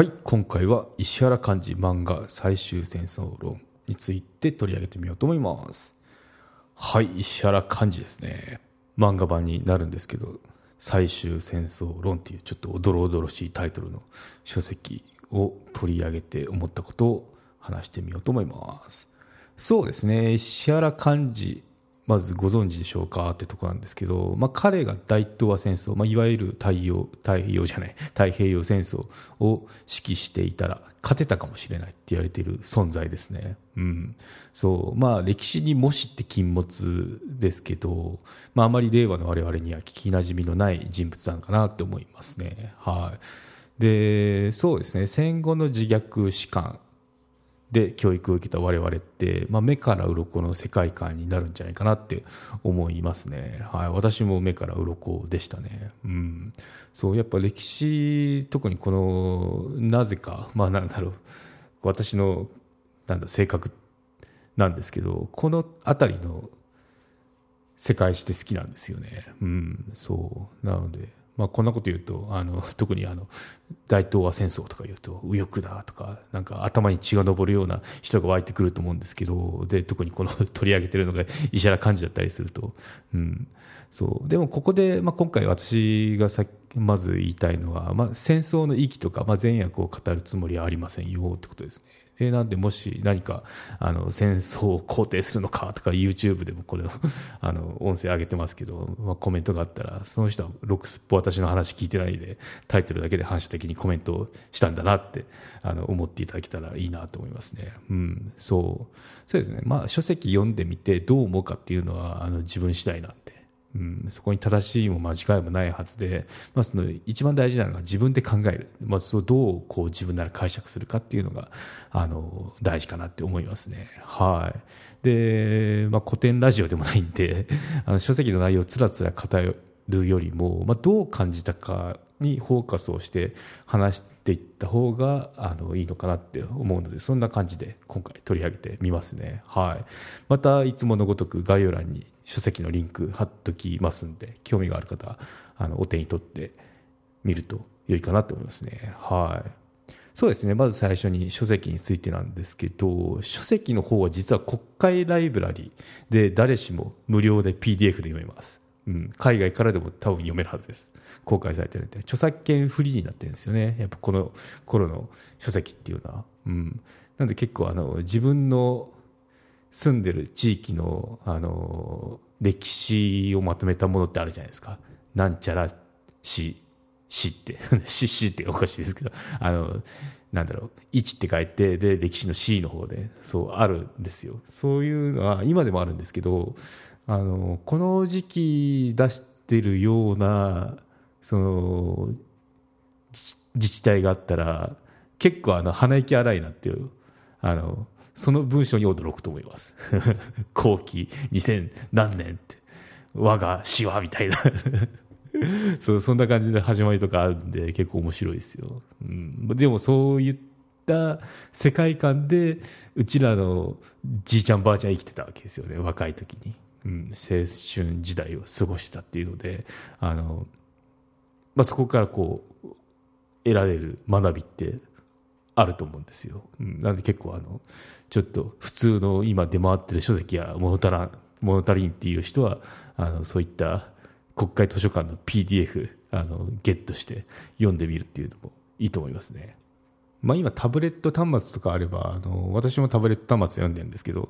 はい今回は石原漢字漫画最終戦争論について取り上げてみようと思います。はい石原漢字ですね。漫画版になるんですけど最終戦争論っていうちょっとおどろおどろしいタイトルの書籍を取り上げて思ったことを話してみようと思います。そうですね石原漢字まずご存知でしょうかってとこなんですけど、まあ、彼が大東亜戦争、まあ、いわゆる太陽太平洋じゃない太平洋戦争を指揮していたら勝てたかもしれないって言われている存在ですね。うん、そう。まあ歴史にもしって禁物ですけど、まあ、あまり令和の我々には聞きなじみのない人物なのかなって思いますね。はい、でそうですね。戦後の自虐史観。で教育を受けた我々って、まあ、目から鱗の世界観になるんじゃないかなって思いますね。はい、私も目から鱗でしたね。うん。そう、やっぱ歴史、特にこの、なぜか、まあなんだろう、私の、なんだ、性格なんですけど、この辺りの世界史って好きなんですよね。うん、そう。なので、まあ、こんなこと言うとあの 特にあの大東亜戦争とか言うと右翼だとかなんか頭に血が上るような人が湧いてくると思うんですけどで特にこの 取り上げてるのが 石原幹事だったりすると、うん、そう。でもここで、まあ、今回私がさまず言いたいのは、まあ、戦争の意義とか、まあ、善悪を語るつもりはありませんよってことですね。でなんでもし何かあの戦争を肯定するのかとか YouTube でもこれを あの音声上げてますけど、まあ、コメントがあったらその人はロックスっぽ私の話聞いてないでタイトルだけで反射的にコメントをしたんだなってあの思っていただけたらいいなと思いますね。うん、そう。そうですね。まあ書籍読んでみてどう思うかっていうのはあの自分次第なんで。うん、そこに正しいも間違いもないはずで、まあ、その一番大事なのが自分で考える、まあ、そどうこう自分なら解釈するかっていうのがあの大事かなって思いますね。はい、で、まあ、古典ラジオでもないんで あの書籍の内容をつらつら語るよりも、まあ、どう感じたかにフォーカスをして話していった方があのいいのかなって思うのでそんな感じで今回取り上げてみますね。はい、またいつものごとく概要欄に書籍のリンク貼っときますんで興味がある方あのお手に取ってみると良いかなと思いますね。はいそうですねまず最初に書籍についてなんですけど書籍の方は実は国会ライブラリで誰しも無料で PDF で読めます。うん、海外からでも多分読めるはずです。公開されてるんで、著作権フリーになってるんですよね。やっぱこの頃の書籍っていうのは。うん。なんで結構あの、自分の住んでる地域の、あの、歴史をまとめたものってあるじゃないですか。なんちゃら市、市って、市、市っておかしいですけど、あの、なんだろう、1って書いて、で、歴史の C の方で、そう、あるんですよ。そういうのは、今でもあるんですけど、あの、この時期出してるような、その、自治体があったら、結構あの、鼻息荒いなっていう、あの、その文章に驚くと思います。後期2000何年って、我が死はみたいな そう、そんな感じで始まりとかあるんで、結構面白いですよ。うん、でもそういった世界観で、うちらのじいちゃんばあちゃん生きてたわけですよね、若い時に。うん、青春時代を過ごしたっていうので、あの、まあ、そこからこう、得られる学びってあると思うんですよ。うん、なんで結構あの、ちょっと普通の今出回ってる書籍や物足らん、物足りんっていう人は、あの、そういった国会図書館の PDF、あの、ゲットして読んでみるっていうのもいいと思いますね。まあ今タブレット端末とかあれば、あの、私もタブレット端末読んでるんですけど、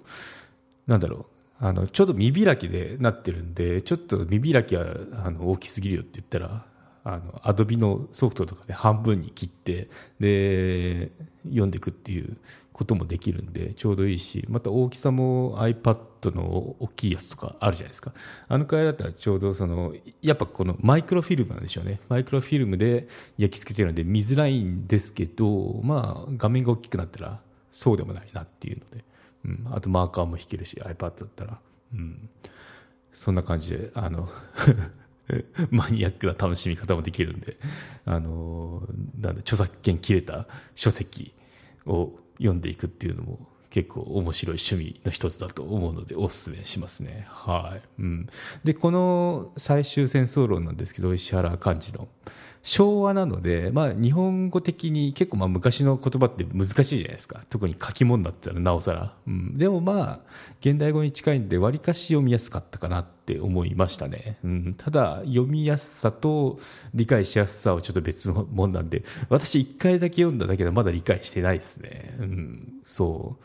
なんだろう、あの、ちょうど見開きでなってるんで、ちょっと見開きはあの大きすぎるよって言ったら、あの、アドビのソフトとかで半分に切って、で、読んでいくっていうこともできるんで、ちょうどいいし、また大きさも iPad の大きいやつとかあるじゃないですか。あのくらいだったらちょうどその、やっぱこのマイクロフィルムなんでしょうね。マイクロフィルムで焼き付けてるので見づらいんですけど、まあ、画面が大きくなったら、そうでもないなっていうので、うん、あとマーカーも弾けるし iPad だったら、うん、そんな感じであの マニアックな楽しみ方もできるんで、あのなん著作権切れた書籍を読んでいくっていうのも結構面白い趣味の一つだと思うのでおすすめしますね。はい。うん。で、この最終戦争論なんですけど、石原幹事の。昭和なので、まあ、日本語的に結構まあ昔の言葉って難しいじゃないですか。特に書き物だったらなおさら、うん、でもまあ現代語に近いんでわりかし読みやすかったかなって思いましたね、うん、ただ読みやすさと理解しやすさはちょっと別のもんなんで私1回だけ読んだだけでまだ理解してないですね、うん、そ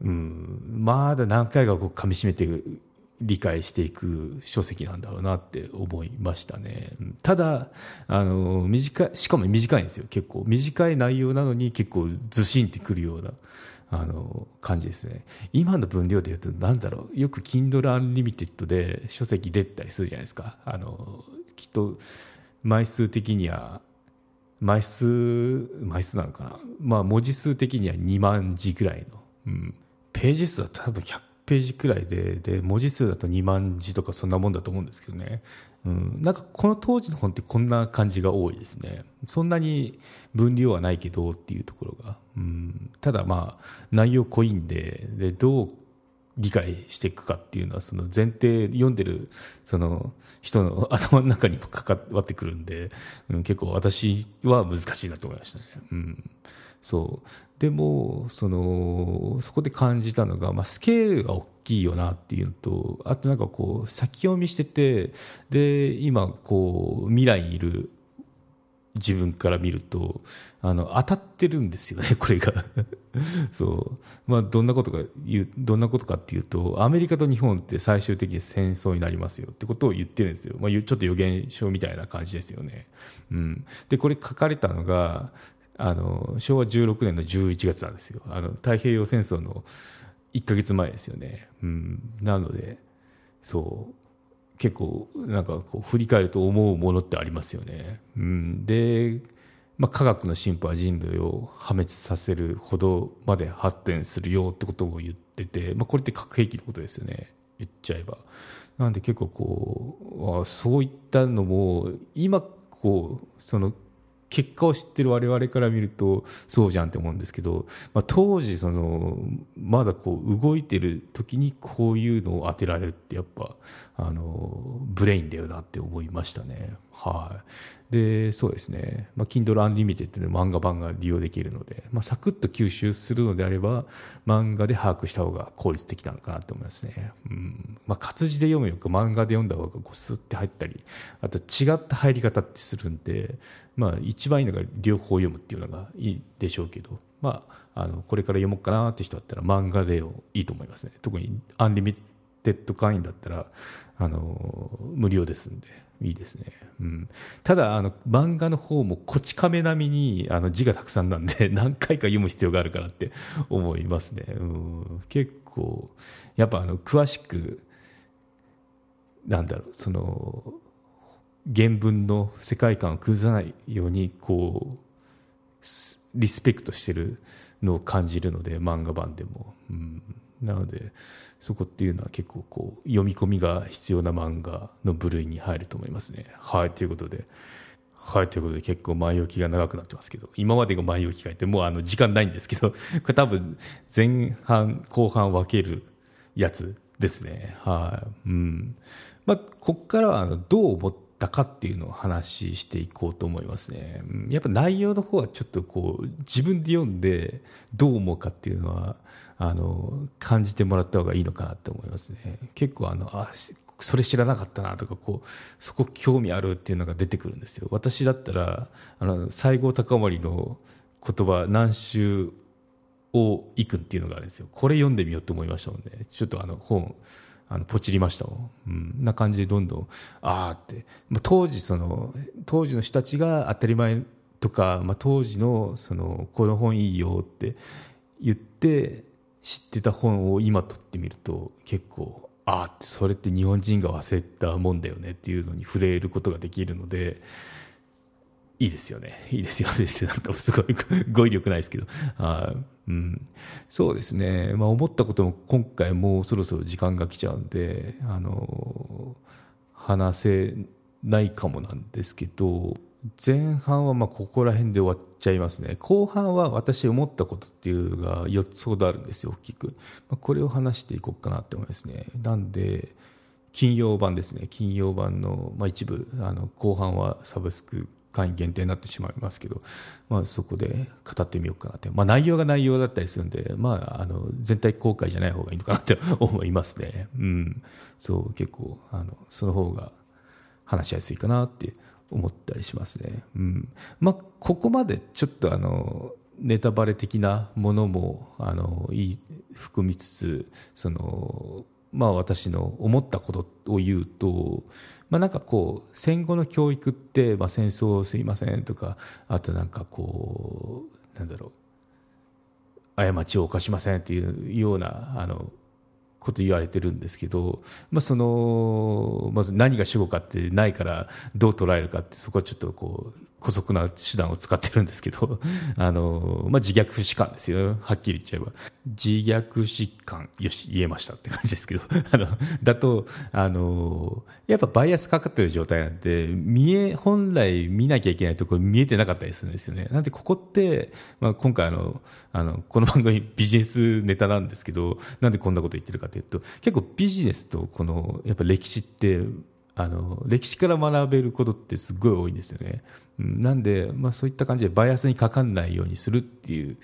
う、うん、まだ何回かこう噛みしめて理解していく書籍なんだろうなって思いましたね。ただ、あの、短い、しかも短いんですよ、結構。短い内容なのに結構ずしんってくるような、あの、感じですね。今の分量で言うと、なんだろう、よく Kindle Unlimited で書籍出たりするじゃないですか。あの、きっと、枚数的には、枚数、枚数なのかな。まあ、文字数的には2万字ぐらいの、うん。ページ数は多分100ページくらいでで文字数だと2万字とかそんなもんだと思うんですけどね、うん、なんかこの当時の本ってこんな感じが多いですね。そんなに分量はないけどっていうところが、うん、ただまあ内容濃いんででどう理解していくかっていうのはその前提読んでるその人の 頭の中にも関わってくるんで、うん、結構私は難しいなと思いましたね。うん。そう。でもそのそこで感じたのが、まあ、スケールが大きいよなっていうのとあとなんかこう先読みしててで今こう未来にいる自分から見るとあの当たってるんですよね、これが。そう。まあ、どんなことかどんなことかっていうとアメリカと日本って最終的に戦争になりますよってことを言ってるんですよ、まあ、ちょっと予言書みたいな感じですよね。うん、でこれ書かれたのがあの昭和16年の11月なんですよ。あの太平洋戦争の1か月前ですよね、うん、なのでそう結構なんかこう振り返ると思うものってありますよね、うん、で、まあ、科学の進歩は人類を破滅させるほどまで発展するよってことを言ってて、まあ、これって核兵器のことですよね。言っちゃえば。なんで結構こうそういったのも今こうその結果を知ってる我々から見るとそうじゃんって思うんですけど、まあ、当時そのまだこう動いてる時にこういうのを当てられるってやっぱあのブレインだよなって思いましたね。はい、でそうですね、まあ、Kindle Unlimited の漫画版が利用できるので、まあ、サクッと吸収するのであれば漫画で把握した方が効率的なのかなと思いますね、うん。まあ、活字で読むより漫画で読んだ方がこうスッて入ったりあと違った入り方ってするんで、まあ、一番いいのが両方読むっていうのがいいでしょうけど、まあ、あのこれから読もうかなって人だったら漫画でいいと思いますね。特に Unlimited 会員だったらあの無料ですんで。いいですね、うん、ただあの漫画の方もこち亀並みにあの字がたくさんなんで 何回か読む必要があるかなって思いますね、うん、結構やっぱあの詳しくなんだろうその原文の世界観を崩さないようにこうリスペクトしてるのを感じるので漫画版でも、うん、なのでそこっていうのは結構こう読み込みが必要な漫画の部類に入ると思いますね。はいということで。はいということで結構前置きが長くなってますけど今までが前置きがいてもうあの時間ないんですけどこれ多分前半後半分けるやつですねはい、うんまあ、ここからはあのどう思ったかっていうのを話していこうと思いますね。やっぱ内容の方はちょっとこう自分で読んでどう思うかっていうのはあの感じてもらった方がいいのかなって思いますね。結構あのあそれ知らなかったなとかこうそこ興味あるっていうのが出てくるんですよ。私だったらあの西郷隆盛の言葉南州を行くっていうのがあるんですよ。これ読んでみようと思いましたもんね。ちょっとあの本あのポチりましたもん、うん、な感じでどんどんああって、まあ、当時その当時の人たちが当たり前とか、まあ、当時のそのこの本いいよって言って知ってた本を今取ってみると結構ああってそれって日本人が忘れたもんだよねっていうのに触れることができるのでいいですよね。いいですよねなんかすごい語彙力ないですけど。あ、うん、そうですね、まあ、思ったことも今回もうそろそろ時間が来ちゃうんで、あの話せないかもなんですけど、前半はまあここら辺で終わっちゃいますね。後半は私思ったことっていうのが4つほどあるんですよ、大きく。まあ、これを話していこうかなって思いますね。なんで、金曜版ですね。金曜版の、まあ、一部、あの、後半はサブスク会員限定になってしまいますけど、まあ、そこで語ってみようかなって。まあ、内容が内容だったりするんで、まあ、あの、全体公開じゃない方がいいのかなって思いますね。うん。そう、結構、あの、その方が話しやすいかなって思ったりしますね。うん。まあ、ここまでちょっとあの、ネタバレ的なものも、あの、含みつつ、その、まあ私の思ったことを言うと、まあなんかこう、戦後の教育って、まあ戦争すいませんとか、あとなんかこう、なんだろう、過ちを犯しませんっていうような、あの、こと言われてるんですけど、まあ、そのまず何が主語かってないからどう捉えるかってそこはちょっとこう姑息な手段を使ってるんですけど、あの、まあ、自虐疾患ですよ。はっきり言っちゃえば。自虐疾患、よし、言えましたって感じですけど、あの、だと、あの、やっぱバイアスかかってる状態なんで、見え、本来見なきゃいけないところ見えてなかったりするんですよね。なんでここって、まあ、今回あの、あの、この番組ビジネスネタなんですけど、なんでこんなこと言ってるかというと、結構ビジネスとこの、やっぱ歴史って、あの、歴史から学べることってすごい多いんですよね。なんで、まあ、そういった感じでバイアスにかかんないようにするっていう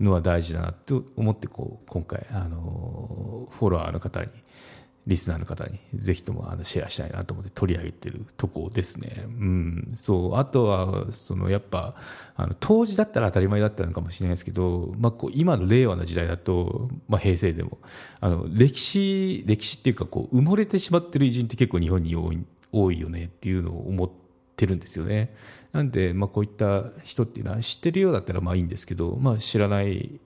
のは大事だなと思ってこう今回あのフォロワーの方にリスナーの方にぜひともあのシェアしたいなと思って取り上げてるとこですね。うん。そう。あとは、そのやっぱ、あの、当時だったら当たり前だったのかもしれないですけど、まあ、こう、今の令和の時代だと、まあ、平成でも、あの、歴史、歴史っていうか、こう、埋もれてしまってる偉人って結構日本に多い、多いよねっていうのを思ってるんですよね。なんで、まあ、こういった人っていうのは知ってるようだったらまあいいんですけど、まあ、知らない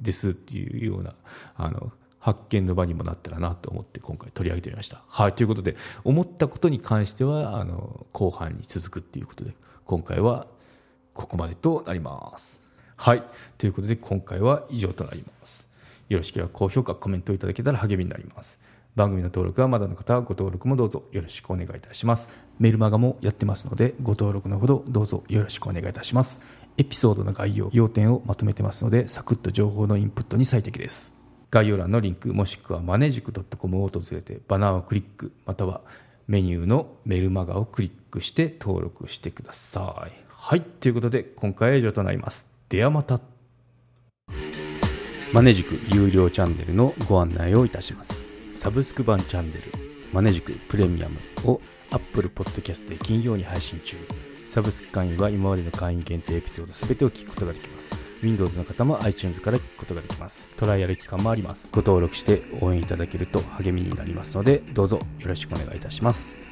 ですっていうようなあの発見の場にもなったらなと思って今回取り上げてみました。はい、ということで思ったことに関してはあの後半に続くっていうことで今回はここまでとなります。はい、ということで今回は以上となります。よろしければ高評価、コメントいただけたら励みになります。番組の登録はまだの方はご登録もどうぞよろしくお願いいたします。メルマガもやってますのでご登録のほどどうぞよろしくお願いいたします。エピソードの概要、要点をまとめてますのでサクッと情報のインプットに最適です。概要欄のリンクもしくはマネジク .com を訪れてバナーをクリックまたはメニューのメルマガをクリックして登録してください。はい、ということで今回は以上となります。ではまた。マネジク有料チャンネルのご案内をいたします。サブスク版チャンネルマネジクプレミアムを Apple Podcast で金曜に配信中サブスク会員は今までの会員限定エピソード全てを聞くことができます Windows の方も iTunes から聞くことができます。トライアル期間もあります。ご登録して応援いただけると励みになりますのでどうぞよろしくお願いいたします。